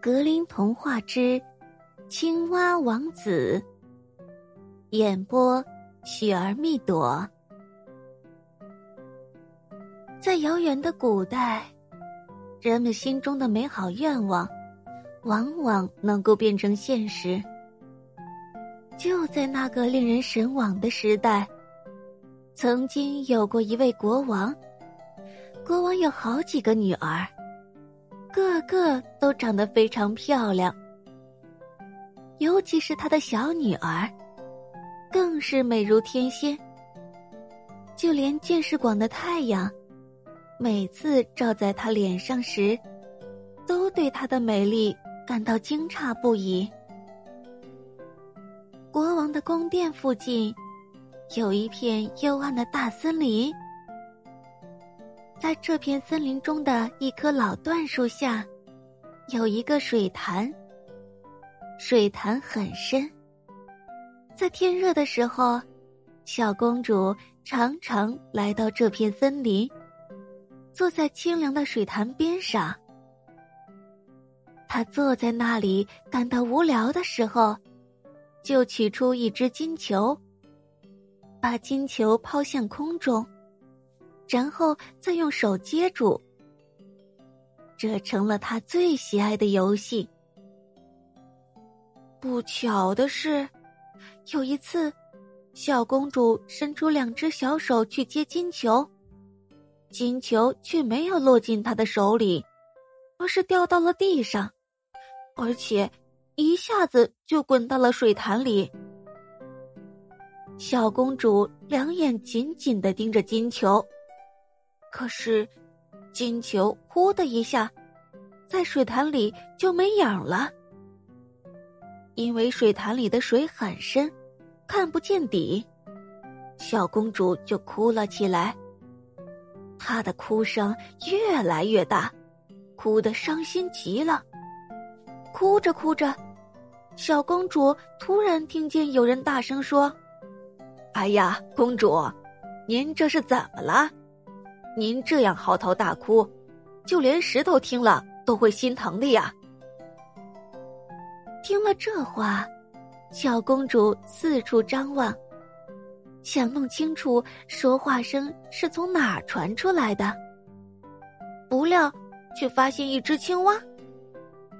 格林童话之青蛙王子》演播：雪儿蜜朵。在遥远的古代，人们心中的美好愿望，往往能够变成现实。就在那个令人神往的时代，曾经有过一位国王。国王有好几个女儿，个个都长得非常漂亮。尤其是他的小女儿，更是美如天仙。就连见识广的太阳，每次照在她脸上时，都对她的美丽感到惊诧不已。国王的宫殿附近，有一片幽暗的大森林。在这片森林中的一棵老椴树下，有一个水潭。水潭很深。在天热的时候，小公主常常来到这片森林，坐在清凉的水潭边上。她坐在那里感到无聊的时候。就取出一只金球，把金球抛向空中，然后再用手接住。这成了他最喜爱的游戏。不巧的是，有一次，小公主伸出两只小手去接金球，金球却没有落进她的手里，而是掉到了地上，而且。一下子就滚到了水潭里。小公主两眼紧紧的盯着金球，可是金球“呼”的一下，在水潭里就没影了。因为水潭里的水很深，看不见底，小公主就哭了起来。她的哭声越来越大，哭得伤心极了。哭着哭着。小公主突然听见有人大声说：“哎呀，公主，您这是怎么了？您这样嚎啕大哭，就连石头听了都会心疼的呀。”听了这话，小公主四处张望，想弄清楚说话声是从哪儿传出来的。不料，却发现一只青蛙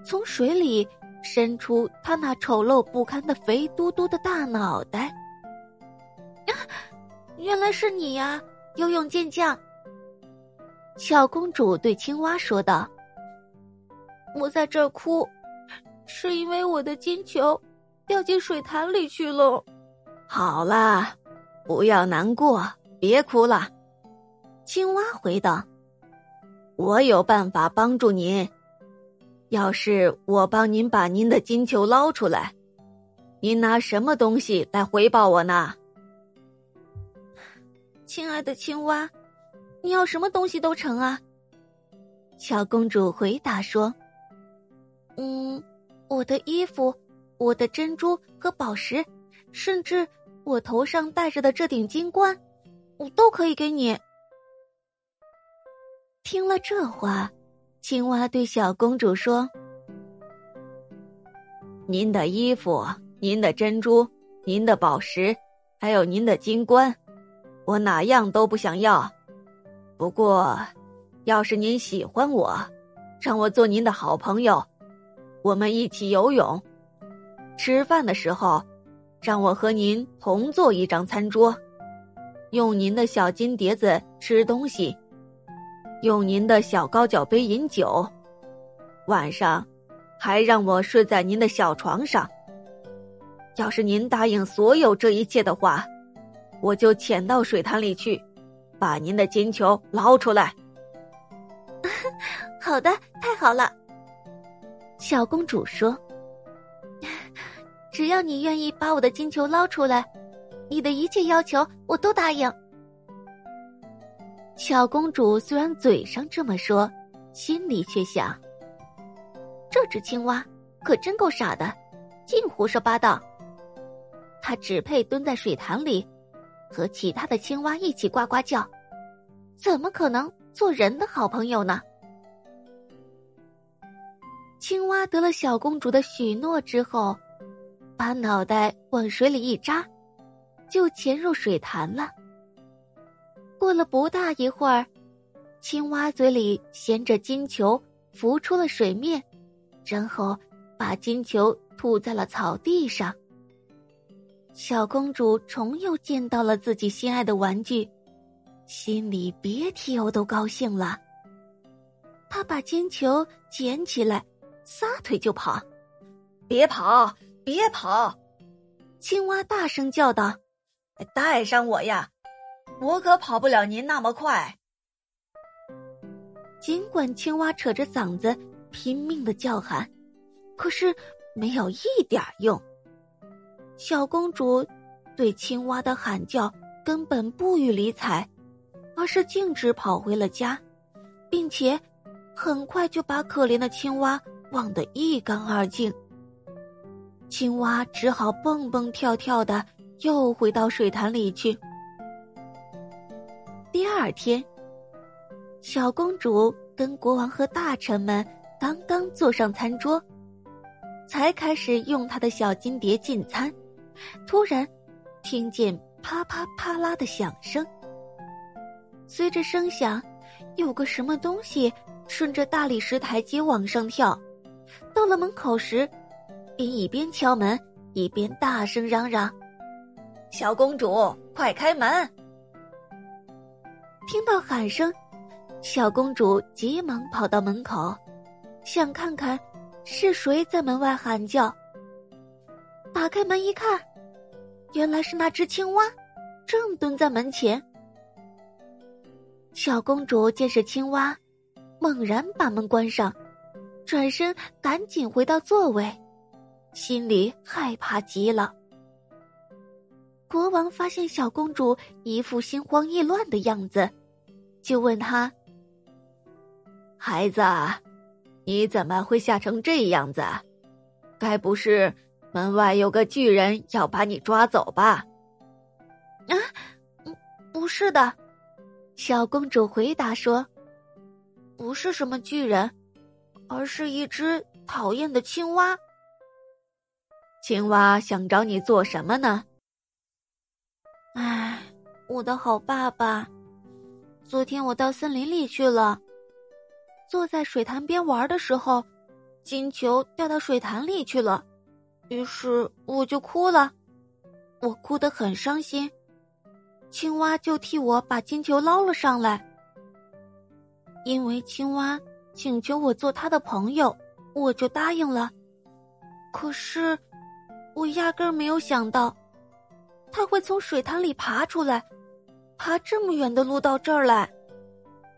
从水里。伸出它那丑陋不堪的肥嘟嘟的大脑袋。啊，原来是你呀，游泳健将！小公主对青蛙说道：“我在这儿哭，是因为我的金球掉进水潭里去了。”好啦，不要难过，别哭了。青蛙回道：“我有办法帮助您。”要是我帮您把您的金球捞出来，您拿什么东西来回报我呢？亲爱的青蛙，你要什么东西都成啊。小公主回答说：“嗯，我的衣服，我的珍珠和宝石，甚至我头上戴着的这顶金冠，我都可以给你。”听了这话。青蛙对小公主说：“您的衣服、您的珍珠、您的宝石，还有您的金冠，我哪样都不想要。不过，要是您喜欢我，让我做您的好朋友，我们一起游泳，吃饭的时候，让我和您同坐一张餐桌，用您的小金碟子吃东西。”用您的小高脚杯饮酒，晚上还让我睡在您的小床上。要是您答应所有这一切的话，我就潜到水潭里去，把您的金球捞出来。好的，太好了。小公主说：“只要你愿意把我的金球捞出来，你的一切要求我都答应。”小公主虽然嘴上这么说，心里却想：这只青蛙可真够傻的，净胡说八道。它只配蹲在水潭里，和其他的青蛙一起呱呱叫，怎么可能做人的好朋友呢？青蛙得了小公主的许诺之后，把脑袋往水里一扎，就潜入水潭了。过了不大一会儿，青蛙嘴里衔着金球浮出了水面，然后把金球吐在了草地上。小公主重又见到了自己心爱的玩具，心里别提有多高兴了。她把金球捡起来。撒腿就跑，别跑，别跑！青蛙大声叫道：“带上我呀，我可跑不了您那么快。”尽管青蛙扯着嗓子拼命的叫喊，可是没有一点用。小公主对青蛙的喊叫根本不予理睬，而是径直跑回了家，并且很快就把可怜的青蛙。忘得一干二净。青蛙只好蹦蹦跳跳的又回到水潭里去。第二天，小公主跟国王和大臣们刚刚坐上餐桌，才开始用她的小金碟进餐，突然听见啪啪啪啦的响声。随着声响，有个什么东西顺着大理石台阶往上跳。到了门口时，便一边敲门一边大声嚷嚷：“小公主，快开门！”听到喊声，小公主急忙跑到门口，想看看是谁在门外喊叫。打开门一看，原来是那只青蛙，正蹲在门前。小公主见是青蛙，猛然把门关上。转身赶紧回到座位，心里害怕极了。国王发现小公主一副心慌意乱的样子，就问他：“孩子，你怎么会吓成这样子？该不是门外有个巨人要把你抓走吧？”“啊，嗯不是的。”小公主回答说，“不是什么巨人。”而是一只讨厌的青蛙。青蛙想找你做什么呢？唉，我的好爸爸，昨天我到森林里去了，坐在水潭边玩的时候，金球掉到水潭里去了，于是我就哭了，我哭得很伤心。青蛙就替我把金球捞了上来，因为青蛙。请求我做他的朋友，我就答应了。可是，我压根儿没有想到，他会从水潭里爬出来，爬这么远的路到这儿来。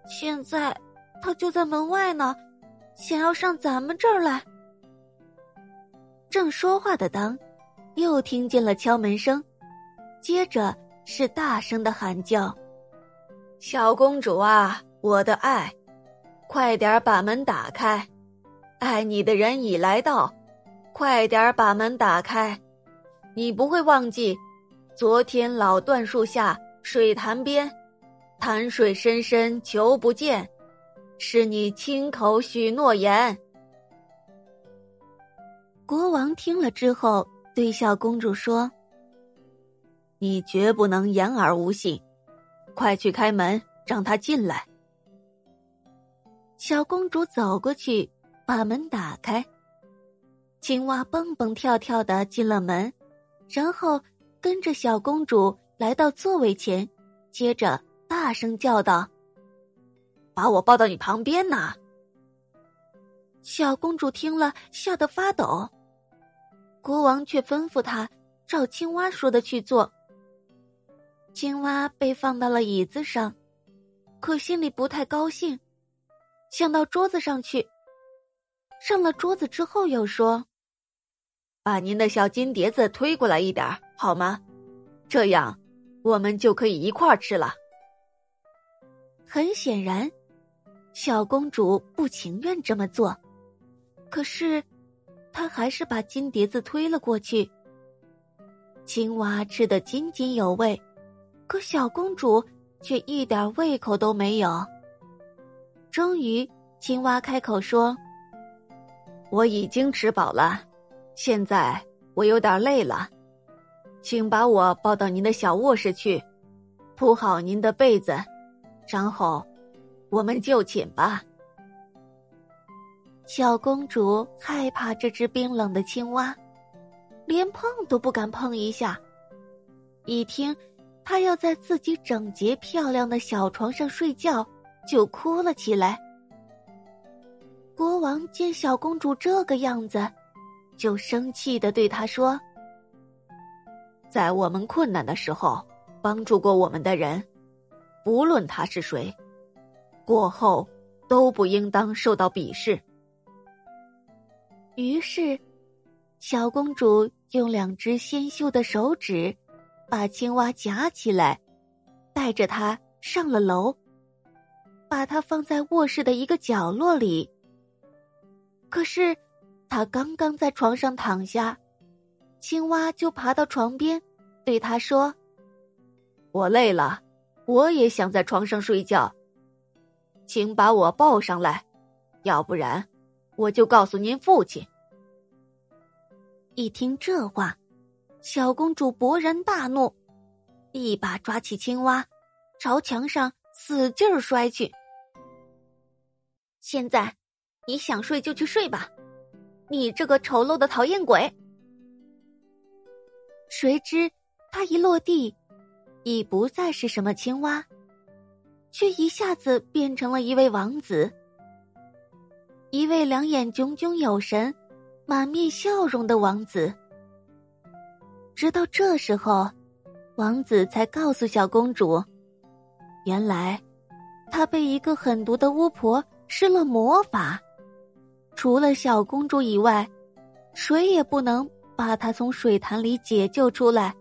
现在，他就在门外呢，想要上咱们这儿来。正说话的当，又听见了敲门声，接着是大声的喊叫：“小公主啊，我的爱！”快点把门打开，爱你的人已来到，快点把门打开。你不会忘记，昨天老椴树下水潭边，潭水深深求不见，是你亲口许诺言。国王听了之后，对小公主说：“你绝不能言而无信，快去开门，让他进来。”小公主走过去，把门打开。青蛙蹦蹦跳跳的进了门，然后跟着小公主来到座位前，接着大声叫道：“把我抱到你旁边呐！”小公主听了，吓得发抖。国王却吩咐她照青蛙说的去做。青蛙被放到了椅子上，可心里不太高兴。想到桌子上去，上了桌子之后又说：“把您的小金碟子推过来一点好吗？这样我们就可以一块儿吃了。”很显然，小公主不情愿这么做，可是他还是把金碟子推了过去。青蛙吃得津津有味，可小公主却一点胃口都没有。终于，青蛙开口说：“我已经吃饱了，现在我有点累了，请把我抱到您的小卧室去，铺好您的被子，然后我们就寝吧。小公主害怕这只冰冷的青蛙，连碰都不敢碰一下。一听，它要在自己整洁漂亮的小床上睡觉，就哭了起来。国王见小公主这个样子，就生气的对她说：“在我们困难的时候帮助过我们的人，不论他是谁，过后都不应当受到鄙视。”于是，小公主用两只纤秀的手指把青蛙夹起来，带着它上了楼，把它放在卧室的一个角落里。可是，他刚刚在床上躺下，青蛙就爬到床边，对他说：“我累了，我也想在床上睡觉，请把我抱上来，要不然我就告诉您父亲。”一听这话，小公主勃然大怒，一把抓起青蛙，朝墙上使劲摔去。现在。你想睡就去睡吧，你这个丑陋的讨厌鬼！谁知他一落地，已不再是什么青蛙，却一下子变成了一位王子，一位两眼炯炯有神、满面笑容的王子。直到这时候，王子才告诉小公主，原来他被一个狠毒的巫婆施了魔法。除了小公主以外，谁也不能把她从水潭里解救出来。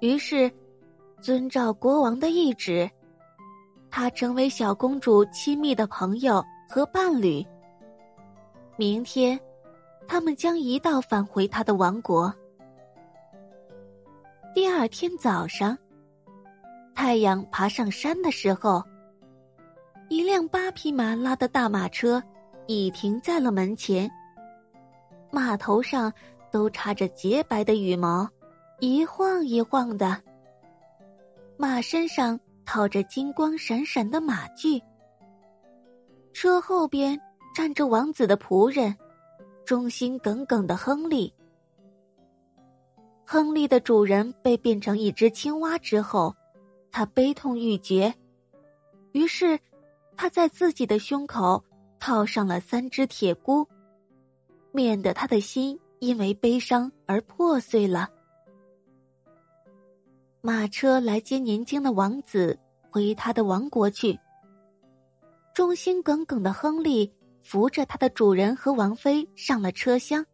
于是，遵照国王的意旨，他成为小公主亲密的朋友和伴侣。明天，他们将一道返回他的王国。第二天早上，太阳爬上山的时候，一辆八匹马拉的大马车。已停在了门前。马头上都插着洁白的羽毛，一晃一晃的。马身上套着金光闪闪的马具。车后边站着王子的仆人，忠心耿耿的亨利。亨利的主人被变成一只青蛙之后，他悲痛欲绝，于是他在自己的胸口。套上了三只铁箍，免得他的心因为悲伤而破碎了。马车来接年轻的王子回他的王国去。忠心耿耿的亨利扶着他的主人和王妃上了车厢，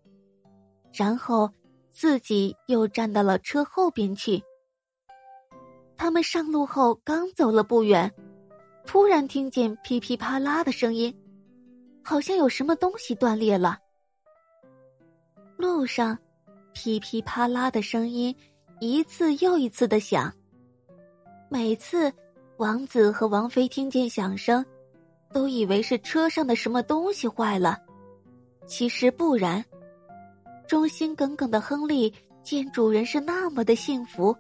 然后自己又站到了车后边去。他们上路后刚走了不远，突然听见噼噼啪啦的声音。好像有什么东西断裂了。路上，噼噼啪啦的声音一次又一次的响。每次，王子和王妃听见响声，都以为是车上的什么东西坏了。其实不然。忠心耿耿的亨利见主人是那么的幸福，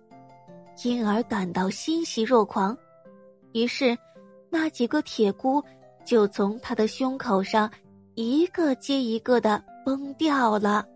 因而感到欣喜若狂。于是，那几个铁箍。就从他的胸口上，一个接一个的崩掉了。